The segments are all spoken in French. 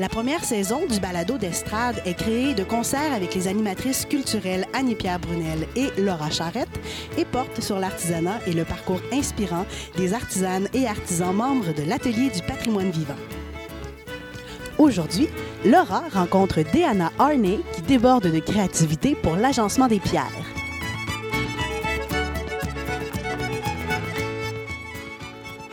La première saison du balado d'estrade est créée de concert avec les animatrices culturelles Annie-Pierre Brunel et Laura Charrette et porte sur l'artisanat et le parcours inspirant des artisanes et artisans membres de l'Atelier du patrimoine vivant. Aujourd'hui, Laura rencontre Deanna Arney qui déborde de créativité pour l'agencement des pierres.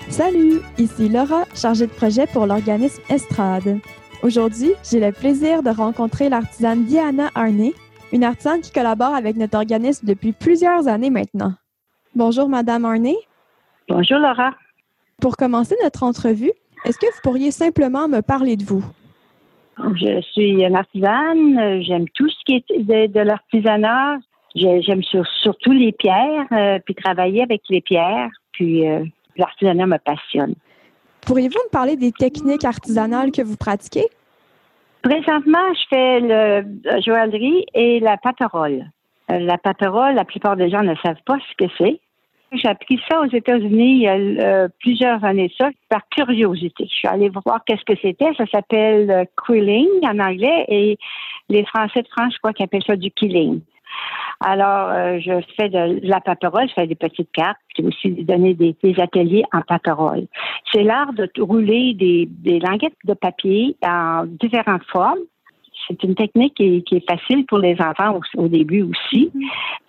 Salut, ici Laura, chargée de projet pour l'organisme Estrade. Aujourd'hui, j'ai le plaisir de rencontrer l'artisane Diana Arney, une artisane qui collabore avec notre organisme depuis plusieurs années maintenant. Bonjour, Madame Arney. Bonjour, Laura. Pour commencer notre entrevue, est-ce que vous pourriez simplement me parler de vous? Je suis une artisane. J'aime tout ce qui est de, l'artisanat. J'aime surtout les pierres, euh, puis travailler avec les pierres. Puis euh, l'artisanat me passionne. Pourriez-vous me parler des techniques artisanales que vous pratiquez? Présentement, je fais le, joaillerie et la paperole. Euh, la paperole, la plupart des gens ne savent pas ce que c'est. J'ai appris ça aux États-Unis il y a euh, plusieurs années ça, par curiosité. Je suis allée voir qu'est-ce que c'était. Ça s'appelle euh, quilling en anglais et les Français de France, je crois qu'ils appellent ça du killing. Alors, euh, je fais de, la paperole, je fais des petites cartes, puis aussi donner des, ateliers en paperole. C'est l'art de rouler des, des languettes de papier en différentes formes. C'est une technique qui est, facile pour les enfants au, début aussi.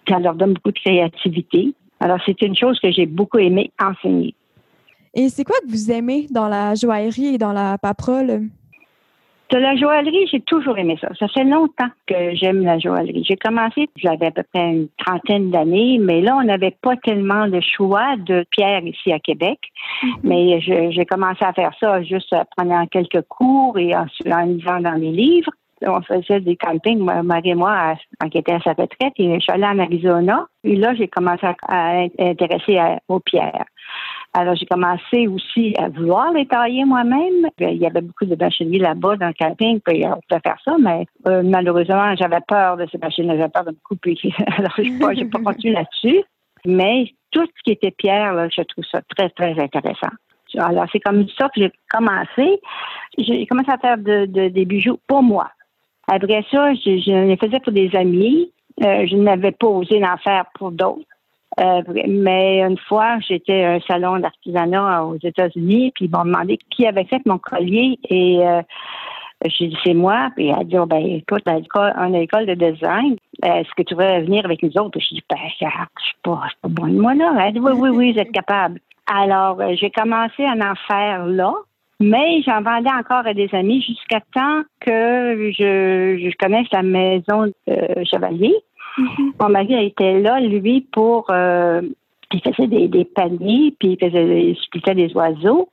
Ça leur donne beaucoup de créativité. Alors, c'est une chose que j'ai beaucoup aimé enseigner. Et c'est quoi que vous aimez dans la joaillerie et dans la paperole? De la joaillerie, j'ai toujours aimé ça. Ça fait longtemps que j'aime la joaillerie. J'ai commencé, j'avais à peu près une trentaine d'années, mais là, on n'avait pas tellement de choix de pierres ici à Québec. Mm-hmm. Mais j'ai commencé à faire ça juste prenant quelques cours et en, en lisant dans les livres. On faisait des campings, Marie et moi, quand était à sa retraite, et je suis allée en Arizona. Et là, j'ai commencé à, être intéressée aux pierres. Alors, j'ai commencé aussi à vouloir les tailler moi-même. Il y avait beaucoup de bacheliers là-bas dans le camping, puis on pouvait faire ça, mais euh, malheureusement, j'avais peur de ces machines j'avais peur de me couper. Alors, je n'ai pas, pas continué là-dessus. Mais tout ce qui était pierre, là, je trouve ça très, très intéressant. Alors, c'est comme ça que j'ai commencé. J'ai commencé à faire des bijoux pour moi. Après ça, je, je les faisais pour des amis. Euh, je n'avais pas osé en faire pour d'autres. Euh, mais une fois, j'étais à un salon d'artisanat aux États-Unis, puis ils m'ont demandé qui avait fait mon collier et euh, j'ai dit c'est moi. Puis elle a dit oh, ben écoute, on a une école de design. Est-ce que tu veux venir avec nous autres? Puis je dis ben je suis pas, pas bonne moi là. Elle dit oui oui oui, vous êtes capable. Alors euh, j'ai commencé à en faire là. Mais j'en vendais encore à des amis jusqu'à temps que je, je connaisse la maison de Chevalier. Mm-hmm. Mon mari était là, lui, pour euh, il faisait des, des, paniers, puis il faisait il des oiseaux.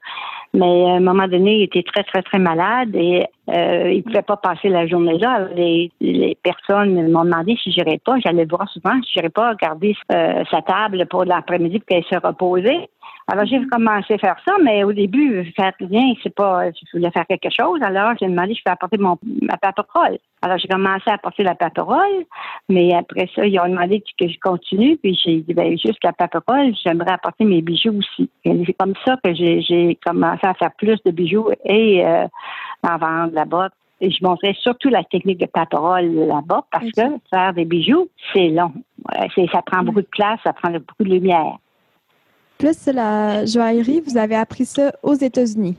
Mais à un moment donné, il était très, très, très malade et euh, il ne pouvait pas passer la journée là. Les, les personnes m'ont demandé si j'irais pas. J'allais voir souvent si j'irais pas regarder euh, sa table pour l'après-midi pour qu'elle se reposait. Alors, j'ai commencé à faire ça, mais au début, faire rien, c'est pas, je voulais faire quelque chose. Alors, j'ai demandé, je vais apporter mon, ma paperole. Alors, j'ai commencé à apporter la paperole, mais après ça, ils ont demandé que je continue, puis j'ai dit, ben, juste la paperole, j'aimerais apporter mes bijoux aussi. Et c'est comme ça que j'ai commencé à faire plus de bijoux et euh, en vendre là-bas. Et je montrais surtout la technique de paperole là-bas parce que faire des bijoux, c'est long. Ça prend beaucoup de place, ça prend beaucoup de lumière. Plus la joaillerie, vous avez appris ça aux États-Unis?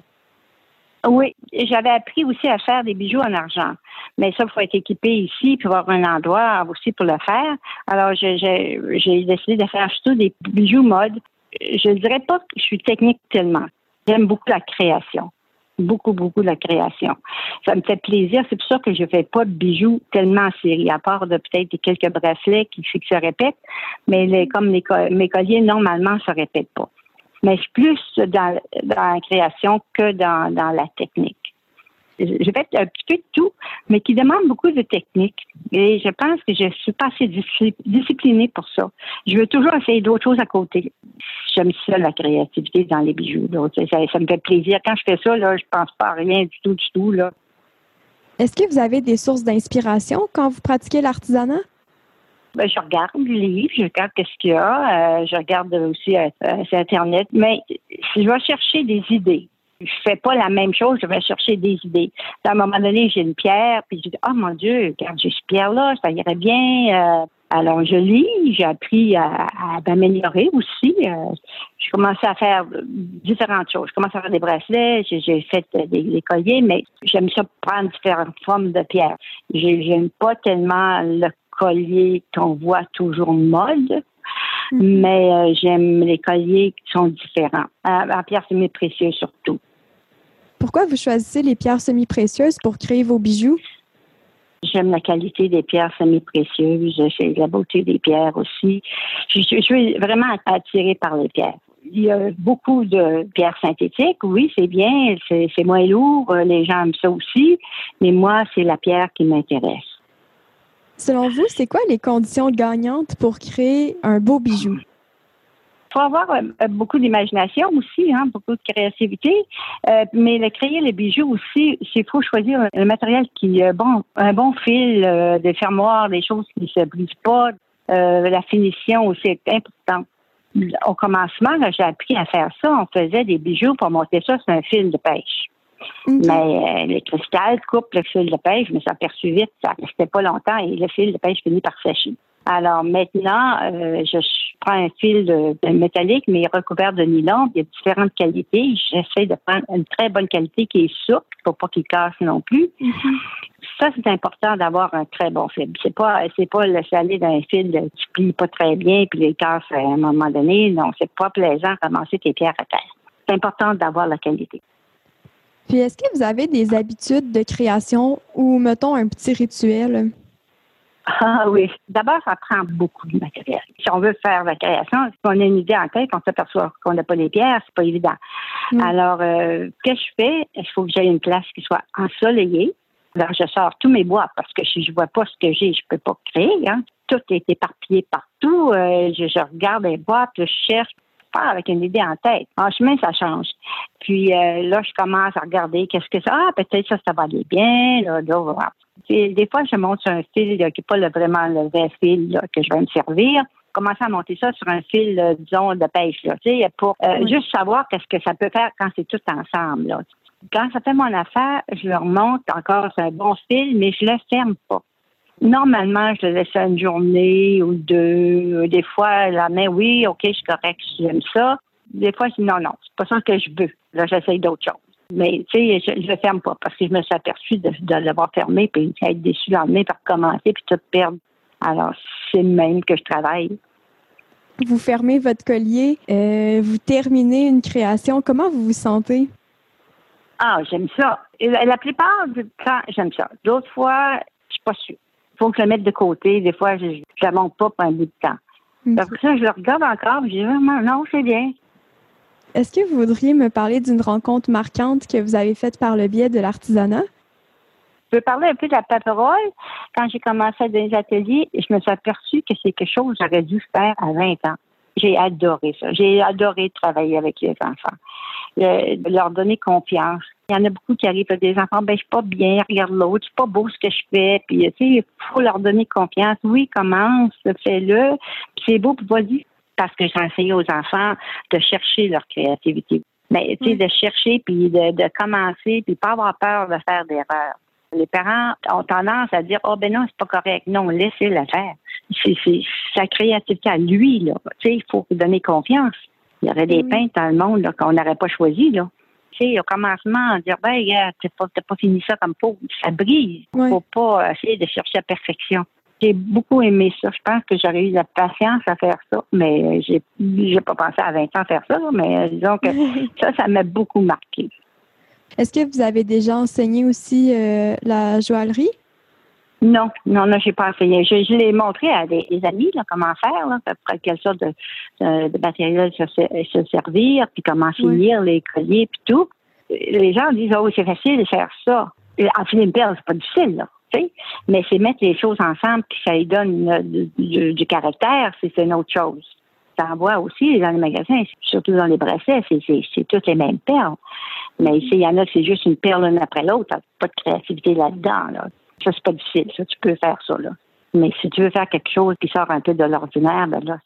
Oui, j'avais appris aussi à faire des bijoux en argent. Mais ça, il faut être équipé ici, puis avoir un endroit aussi pour le faire. Alors, j'ai décidé de faire surtout des bijoux mode. Je ne dirais pas que je suis technique tellement. J'aime beaucoup la création beaucoup, beaucoup la création. Ça me fait plaisir. C'est pour ça que je ne fais pas de bijoux tellement en série, à part de peut-être quelques bracelets qui, se répètent, mais les, comme mes colliers, normalement, se répètent pas. Mais je suis plus dans, dans la création que dans, dans la technique. J'ai fait un petit peu de tout, mais qui demande beaucoup de technique. Et je pense que je suis pas assez disciplinée pour ça. Je veux toujours essayer d'autres choses à côté. J'aime ça, la créativité dans les bijoux. Ça, me fait plaisir. Quand je fais ça, là, je pense pas à rien du tout, du tout. Là. Est-ce que vous avez des sources d'inspiration quand vous pratiquez l'artisanat? Ben, je regarde les livres, je regarde ce qu'il y a, euh, je regarde aussi euh, euh, sur Internet, mais je vais chercher des idées. Je fais pas la même chose, je vais chercher des idées. À un moment donné, j'ai une pierre, puis je dis, oh mon Dieu, regarde, j'ai cette pierre-là, ça irait bien. alors, je lis, j'ai appris à, m'améliorer aussi. j'ai commencé à faire différentes choses. Je commencé à faire des bracelets, j'ai fait des, colliers, mais j'aime ça prendre différentes formes de pierres. J'aime pas tellement le colliers qu'on voit toujours mode, mhm. mais euh, j'aime les colliers qui sont différents, en pierres semi-précieuses surtout. Pourquoi vous choisissez les pierres semi-précieuses pour créer vos bijoux? J'aime la qualité des pierres semi-précieuses, la beauté des pierres aussi. Je, suis vraiment attirée par les pierres. Il y a beaucoup de pierres synthétiques, oui, c'est bien, c'est moins lourd, les gens aiment ça aussi, mais moi, c'est la pierre qui m'intéresse. Selon vous, c'est quoi les conditions gagnantes pour créer un beau bijou? Il faut avoir euh, euh, beaucoup d'imagination aussi, hein, beaucoup de créativité. Euh, mais le créer les bijoux aussi, il faut choisir un matériel qui est bon, un bon fil, des fermoirs, des choses qui ne se brisent pas. la finition aussi est importante. Au commencement, j'ai appris à faire ça. On faisait des bijoux pour monter ça sur un fil de pêche. Mais euh, les cristals coupent le fil de pêche. Je me suis aperçu vite, ça ne restait pas longtemps et le fil de pêche finit par sécher. Alors maintenant, euh, je prends un fil de, métallique, mais recouvert de nylon. Il y a différentes qualités. J'essaie de prendre une très bonne qualité qui est souple pour pas qu'il casse non plus. Mm-hmm. Ça, c'est important d'avoir un très bon fil. C'est pas, c'est pas le aller d'un fil qui plie pas très bien puis les casse à un moment donné. Non, c'est pas plaisant de ramasser tes pierres à terre. C'est important d'avoir la qualité. Puis est-ce que vous avez des habitudes de création ou, mettons, un petit rituel? Ah oui. D'abord, ça prend beaucoup de matériel. Si on veut faire la création, si on a une idée en tête, on s'aperçoit qu'on n'a pas les pierres, c'est pas évident. Mm. Alors, euh, que je fais, il faut que j'aie une place qui soit ensoleillée. Alors, je sors tous mes bois parce que si je vois pas ce que j'ai, je peux pas créer. Hein. Tout est éparpillé partout. Euh, je, je, regarde les bois, puis je cherche avec une idée en tête. En chemin, ça change. Puis euh, là, je commence à regarder qu'est-ce que ça. Ah, peut-être ça, ça va aller bien. Là, là, des fois, je monte sur un fil qui n'est pas vraiment le vrai fil que je vais me servir commencer à monter ça sur un fil, euh, disons, de pêche, là, pour euh, juste savoir qu'est-ce que ça peut faire quand c'est tout ensemble. Là. Quand ça fait mon affaire, je le remonte encore sur un bon fil, mais je le ferme pas. Normalement, je le laisse une journée ou deux. Des fois, la main, oui, OK, je suis correct, j'aime ça. Des fois, je dis non, non, c'est pas ça que je veux. Là, j'essaye d'autres choses. Mais, tu sais, je ne le ferme pas parce que je me suis aperçue de, l'avoir fermé puis être déçue le lendemain par commencer puis tout perdre. Alors, c'est le même que je travaille. Vous fermez votre collier, euh, vous terminez une création. Comment vous vous sentez? Ah, j'aime ça. la plupart du temps, j'aime ça. D'autres fois, je suis pas sûre faut que je le mette de côté. Des fois, je ne la monte pas pour un bout de temps. Donc, ça, je le regarde encore, je dis vraiment, non, c'est bien. Est-ce que vous voudriez me parler d'une rencontre marquante que vous avez faite par le biais de l'artisanat? Je veux parler un peu de la paperole. Quand j'ai commencé dans les ateliers, je me suis aperçue que c'est quelque chose que j'aurais dû faire à 20 ans. J'ai adoré ça. J'ai adoré travailler avec les enfants. leur donner confiance. Il y en a beaucoup qui arrivent des enfants, ben, je suis pas bien, regarde l'autre, c'est pas beau ce que je fais. Puis, tu sais, il faut leur donner confiance. Oui, commence, fais-le. c'est beau, puis vas-y. Parce que j'ai enseigné aux enfants de chercher leur créativité. Mais, tu sais, de chercher, puis de, commencer, puis pas avoir peur de faire d'erreurs. Les parents ont tendance à dire, oh, ben non, c'est pas correct. Non, laissez-le faire. C'est sa créativité à lui, là. Tu sais, il faut lui donner confiance. Il y aurait des peintres dans le monde qu'on n'aurait pas choisi, là au commencement, dire, ben, tu pas, pas fini ça comme peau. Ça brise. Il faut pas essayer de chercher la perfection. J'ai beaucoup aimé ça. Je pense que j'aurais eu la patience à faire ça, mais j'ai, j'ai pas pensé à 20 ans faire ça, mais disons que ça, ça m'a beaucoup marqué. Est-ce que vous avez déjà enseigné aussi euh, la joaillerie? Non, non, non, j'ai pas enseigné. Je, l'ai montré à des, amis là, comment faire, là, quelle sorte de, de, matériel se, servir, puis comment finir les colliers, puis tout. Les gens disent oh c'est facile de faire ça. enfiler une perle, c'est pas difficile, là. Mais c'est mettre les choses ensemble puis ça lui donne du, caractère, c'est une autre chose. Ça en voit aussi dans les magasins, surtout dans les bracelets, c'est toutes les mêmes perles. Mais ici, il y en a c'est juste une perle l'une après l'autre, pas de créativité là-dedans. Là. Ça, c'est pas difficile. Ça, tu peux faire ça, là. Mais si tu veux faire quelque chose qui sort un peu de l'ordinaire, ben là.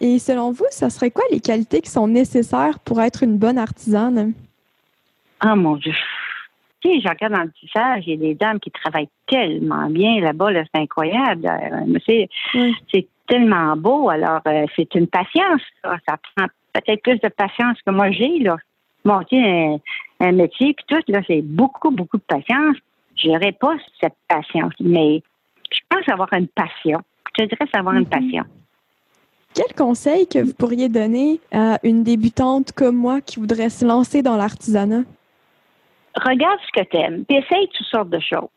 Et selon vous, ça serait quoi les qualités qui sont nécessaires pour être une bonne artisane? Ah, mon Dieu. Tu sais, je regarde dans le tissage, il y a des dames qui travaillent tellement bien là-bas, là, c'est incroyable. Euh, c'est tellement beau. Alors, euh, c'est une patience. Ça prend peut-être plus de patience que moi j'ai, là. Monter un, un métier, puis tout, là, c'est beaucoup, beaucoup de patience. J'aurais pas cette patience, mais je pense avoir une passion. Je dirais avoir une mhm. passion. Quel conseil que vous pourriez donner à une débutante comme moi qui voudrait se lancer dans l'artisanat? Regarde ce que tu aimes, puis essaye toutes sortes de choses.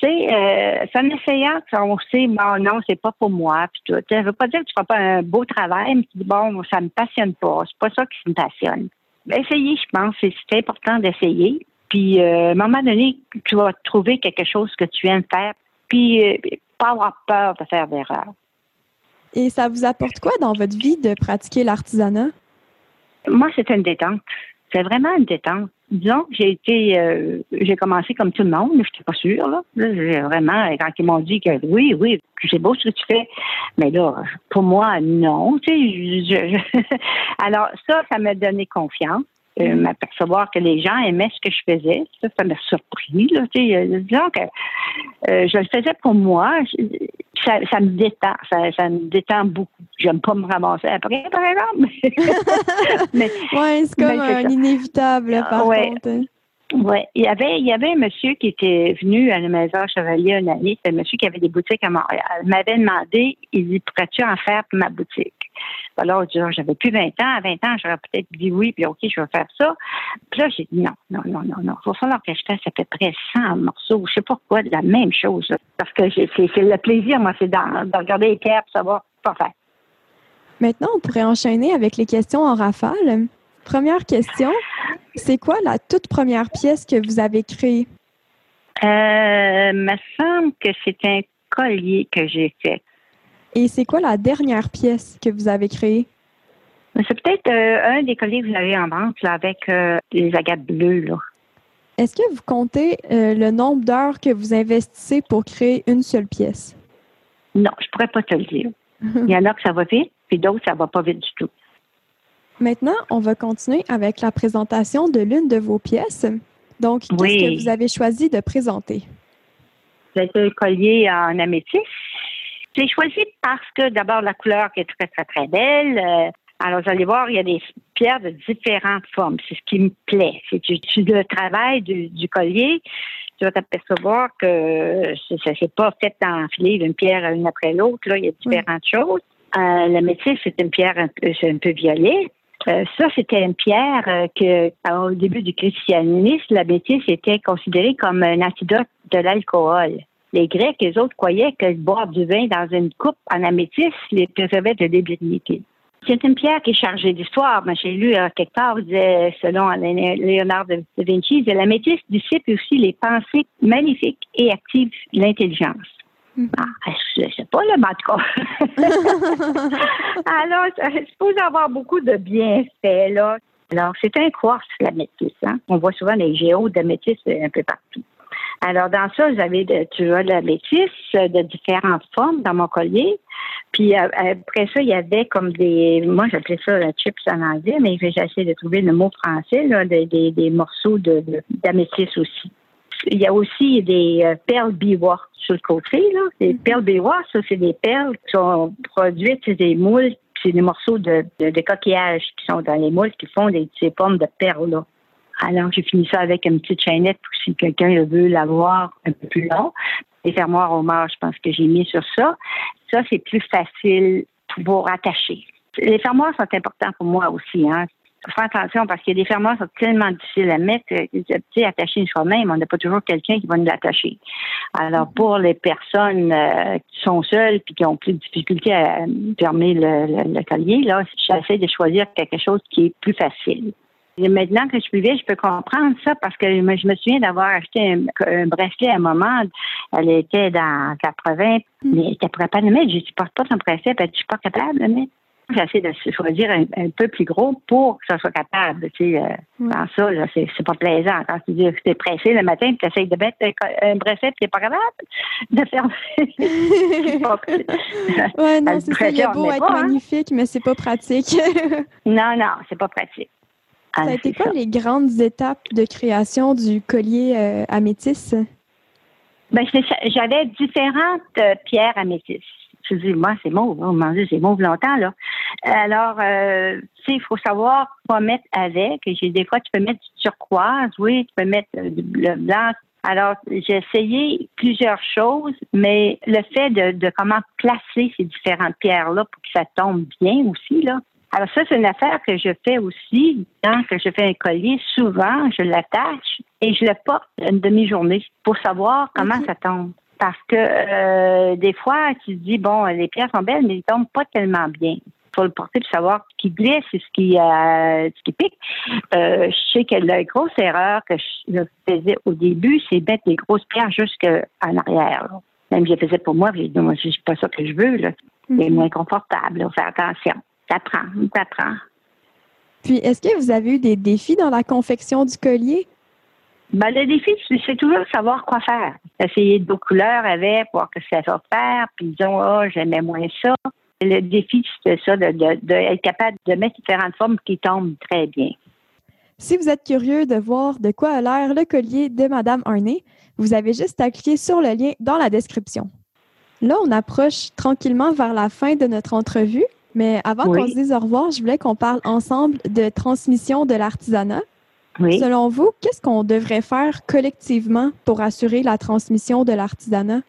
Tu sais, euh, c'est en essayant qu'on sait, bon, non, c'est pas pour moi, puis tout. Ça veut pas dire que tu feras pas un beau travail, mais tu dis, bon, ça me passionne pas, c'est pas ça qui me passionne. Essayez, je pense, c'est important d'essayer. Puis, euh, à un moment donné, tu vas trouver quelque chose que tu aimes faire, puis euh, pas avoir peur de faire d'erreurs. Et ça vous apporte quoi dans votre vie de pratiquer l'artisanat? Moi, c'est une détente. C'est vraiment une détente. Disons j'ai été, euh, j'ai commencé comme tout le monde, je n'étais pas sûre, là. vraiment, quand ils m'ont dit que oui, oui, c'est beau ce que tu fais, mais là, pour moi, non, tu sais, alors ça, ça m'a donné confiance. Euh, m'apercevoir que les gens aimaient ce que je faisais. Ça, ça m'a surpris. Là, euh, disons que euh, je le faisais pour moi. Ça, ça me détend. Ça, ça, me détend beaucoup. J'aime pas me ramasser après, par exemple. mais, ouais, c'est comme un inévitable, par contre. Hein. Oui, il y avait il y avait un monsieur qui était venu à la maison Chevalier une année, c'est un monsieur qui avait des boutiques à Montréal. Il m'avait demandé, il dit pourrais-tu en faire pour ma boutique? Alors, j'avais plus 20 ans. À 20 ans, j'aurais peut-être dit oui, puis OK, je vais faire ça. Puis là, j'ai dit non, non, non, non, non. Il va falloir que je fasse à peu près 100 morceaux, je sais pas quoi, de la même chose. parce que c'est le plaisir, moi, c'est de regarder les pierres savoir quoi faire. Maintenant, on pourrait enchaîner avec les questions en rafale. Première question, c'est quoi la toute première pièce que vous avez créée? Euh, me semble que c'est un collier que j'ai fait. Et c'est quoi la dernière pièce que vous avez créée? C'est peut-être euh, un des colliers que vous avez en vente avec euh, les agates bleues. Est-ce que vous comptez euh, le nombre d'heures que vous investissez pour créer une seule pièce? Non, je pourrais pas te le dire. Il y en a que ça va vite, puis d'autres, ça va pas vite du tout. Maintenant, on va continuer avec la présentation de l'une de vos pièces. Donc, qu'est-ce que vous avez choisi de présenter? C'est un collier en améthyste. J'ai choisi parce que d'abord la couleur qui est très, très, très belle. Euh, alors, vous allez voir, il y a des pierres de différentes formes. C'est ce qui me plaît. C'est le travail du, collier. Tu vas t'apercevoir que ça n'est pas fait d'enfiler une pierre une après l'autre. Là, il y a différentes choses. Euh, le métier, c'est une pierre un peu, un peu violet. Euh, ça, c'était une pierre euh, que, au début du christianisme, la métisse était considérée comme un antidote de l'alcool. Les Grecs, les autres, croyaient que boire du vin dans une coupe en améthyste les préservait de l'ébriété. C'est une pierre qui est chargée d'histoire. J'ai lu quelque part, disait, selon Léonard de Vinci, l'améthyste dissipe aussi les pensées magnifiques et active l'intelligence. Ah, je ne sais pas, le en tout Alors, ça suppose avoir beaucoup de bienfaits, là. Alors, c'est un quartz, la métisse. Hein? On voit souvent les géos de métis un peu partout. Alors, dans ça, vous avez, de, tu vois, la métisse de différentes formes dans mon collier. Puis euh, après ça, il y avait comme des, moi j'appelais ça la chips en anglais, mais j'ai essayé de trouver le mot français, là, des, des, morceaux de, d'améthyste aussi. Il y a aussi des euh, perles biwa sur le côté. Là. Les mm-hmm. perles biwa, ça, c'est des perles qui sont produites, c'est des moules, c'est des morceaux de, de, coquillages qui sont dans les moules qui font des, ces pommes de perles. Là. Alors, j'ai fini ça avec une petite chaînette pour si quelqu'un veut l'avoir un peu plus long. Les fermoirs au mort, je pense que j'ai mis sur ça. Ça, c'est plus facile pour attacher. Les fermoirs sont importants pour moi aussi. Hein faire attention parce que des fermoirs sont tellement difficiles à mettre. Tu sais, attacher soi-même, on n'a pas toujours quelqu'un qui va nous l'attacher. Alors, mm-hmm. pour les personnes euh, qui sont seules puis qui ont plus de difficulté à fermer le, le, collier, là, j'essaie de choisir quelque chose qui est plus facile. Et maintenant que je suis vieille, je peux comprendre ça parce que je me souviens d'avoir acheté un, bracelet à un moment. Elle était dans 80, mais elle était pas de mettre. Je ne supporte pas ton bracelet. Dit, je suis pas capable de mettre. J'essaie de choisir un, peu plus gros pour que ça soit capable. Tu sais, euh, Dans ça, c'est, pas plaisant. Quand tu dis que tu es pressé le matin tu essaies de mettre un, bracelet et tu n'es pas capable de faire. oui, non, c'est ça. Il a beau être hein. magnifique, mais c'est pas pratique. non, non, c'est pas pratique. Ça a ah, été quoi les grandes étapes de création du collier euh, améthyste? Ben, j'avais différentes euh, pierres améthystes. Je dis, moi, c'est mauve. On mange c'est mauve longtemps, là. Alors, euh, tu sais, il faut savoir quoi mettre avec. J'ai des fois, tu peux mettre du turquoise, oui, tu peux mettre du blanc. Alors, j'ai essayé plusieurs choses, mais le fait de, de comment placer ces différentes pierres-là pour que ça tombe bien aussi, là, alors ça, c'est une affaire que je fais aussi. Quand je fais un collier, souvent, je l'attache et je le porte une demi-journée pour savoir comment ça tombe. Parce que euh, des fois, tu te dis, bon, les pierres sont belles, mais ils tombent pas tellement bien. Il faut le porter pour savoir ce qui glisse et ce qui, euh, ce qui pique. Euh, je sais que la grosse erreur que je faisais au début, c'est mettre les grosses pierres jusqu'en arrière. Même je le faisais pour moi, j'ai dit, moi, c'est pas ça que je veux. C'est mhm. moins confortable. Faut faire attention. Ça prend, ça prend. Puis, est-ce que vous avez eu des défis dans la confection du collier? Ben, le défi, c'est toujours savoir quoi faire. Essayer d'autres couleurs avec, voir que ça va faire, puis disons, oh, j'aimais moins ça. Le défi, c'est ça, d'être de, capable de mettre différentes formes qui tombent très bien. Si vous êtes curieux de voir de quoi a l'air le collier de Madame Arnay, vous avez juste à cliquer sur le lien dans la description. Là, on approche tranquillement vers la fin de notre entrevue, mais avant qu'on se dise au revoir, je voulais qu'on parle ensemble de transmission de l'artisanat. Selon vous, qu'est-ce qu'on devrait faire collectivement pour assurer la transmission de l'artisanat?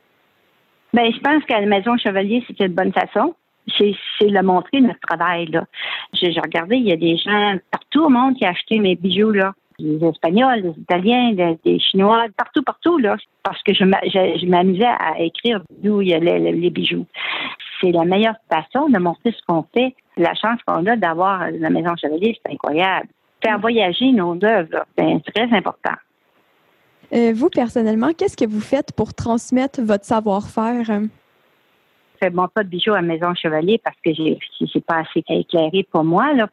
Bien, je pense qu'à la Maison Chevalier, c'est une bonne façon. C'est de montrer notre travail. Là. J'ai regardé, il y a des gens partout au monde qui ont acheté mes bijoux. Là. Des Espagnols, des Italiens, des, Chinois, partout, partout, là, parce que je m'amusais à écrire d'où il y a les, bijoux. C'est la meilleure façon de montrer ce qu'on fait. La chance qu'on a d'avoir la Maison Chevalier, c'est incroyable faire voyager nos œuvres. C'est très important. Euh, vous, personnellement, qu'est-ce que vous faites pour transmettre votre savoir-faire? Je fais mon pas de bijoux à Maison Chevalier parce que j'ai c'est pas assez éclairé pour moi. Là.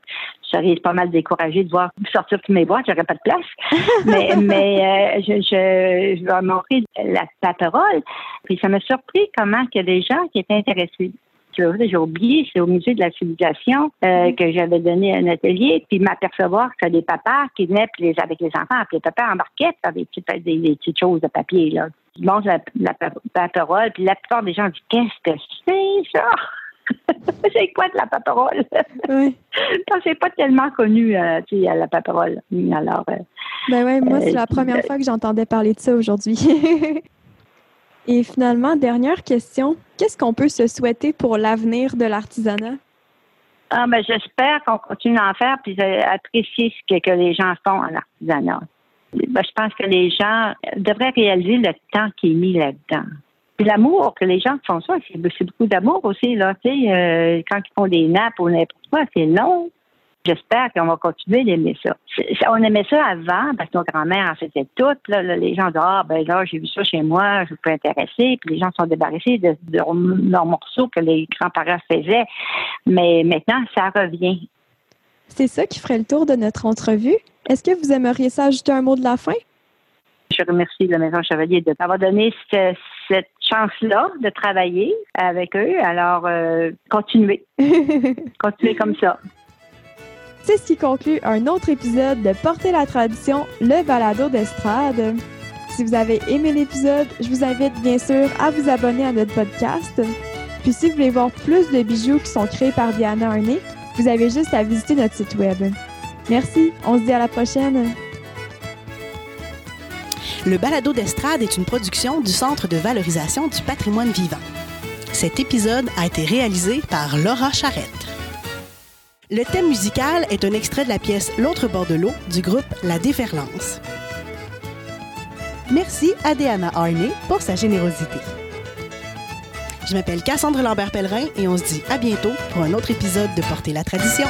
Je serais pas mal découragée de voir sortir toutes mes boîtes, j'aurais pas de place. mais mais euh, je, je, je, vais montrer la, parole. Puis ça m'a surpris comment il y a des gens qui étaient intéressés j'ai oublié, c'est au musée de la civilisation euh, mm-hmm. que j'avais donné un atelier, puis m'apercevoir que des papas qui venaient les, avec les enfants, puis les papas embarquaient faire des petites, des, petites choses de papier, là. Ils montrent la, la, parole, puis la plupart des gens disent Qu'est-ce que c'est ça? c'est quoi de la paparole? Oui. C'est pas tellement connu, euh, sais, la paparole. Alors. Euh, ben ouais, moi, c'est la première fois que j'entendais parler de ça aujourd'hui. Et finalement, dernière question, qu'est-ce qu'on peut se souhaiter pour l'avenir de l'artisanat? Ah, ben, j'espère qu'on continue à en faire puis apprécier ce que, les gens font en artisanat. Ben, je pense que les gens devraient réaliser le temps qui est mis là-dedans. Puis l'amour que les gens font ça, c'est beaucoup d'amour aussi, là. Tu sais, euh, quand ils font des nappes ou n'importe quoi, c'est long. J'espère qu'on va continuer d'aimer ça. On aimait ça avant parce que nos grands-mères en faisaient toutes. Là, les gens disent Ah, ben là, j'ai vu ça chez moi, je peux intéresser. Puis les gens sont débarrassés de, leurs morceaux que les grands-parents faisaient. Mais maintenant, ça revient. C'est ça qui ferait le tour de notre entrevue. Est-ce que vous aimeriez s'ajouter un mot de la fin? Je remercie la Maison Chevalier de m'avoir donné cette, chance-là de travailler avec eux. Alors, euh, continuez. continuez comme ça. C'est ce qui conclut un autre épisode de Porter la tradition, le balado d'estrade. Si vous avez aimé l'épisode, je vous invite bien sûr à vous abonner à notre podcast. Puis si vous voulez voir plus de bijoux qui sont créés par Diana Arnay, vous avez juste à visiter notre site web. Merci, on se dit à la prochaine. Le balado d'estrade est une production du Centre de valorisation du patrimoine vivant. Cet épisode a été réalisé par Laura Charrette. Le thème musical est un extrait de la pièce L'autre bord de l'eau du groupe La Déferlance. Merci à Diana Arnay pour sa générosité. Je m'appelle Cassandre Lambert-Pellerin et on se dit à bientôt pour un autre épisode de Porter la tradition.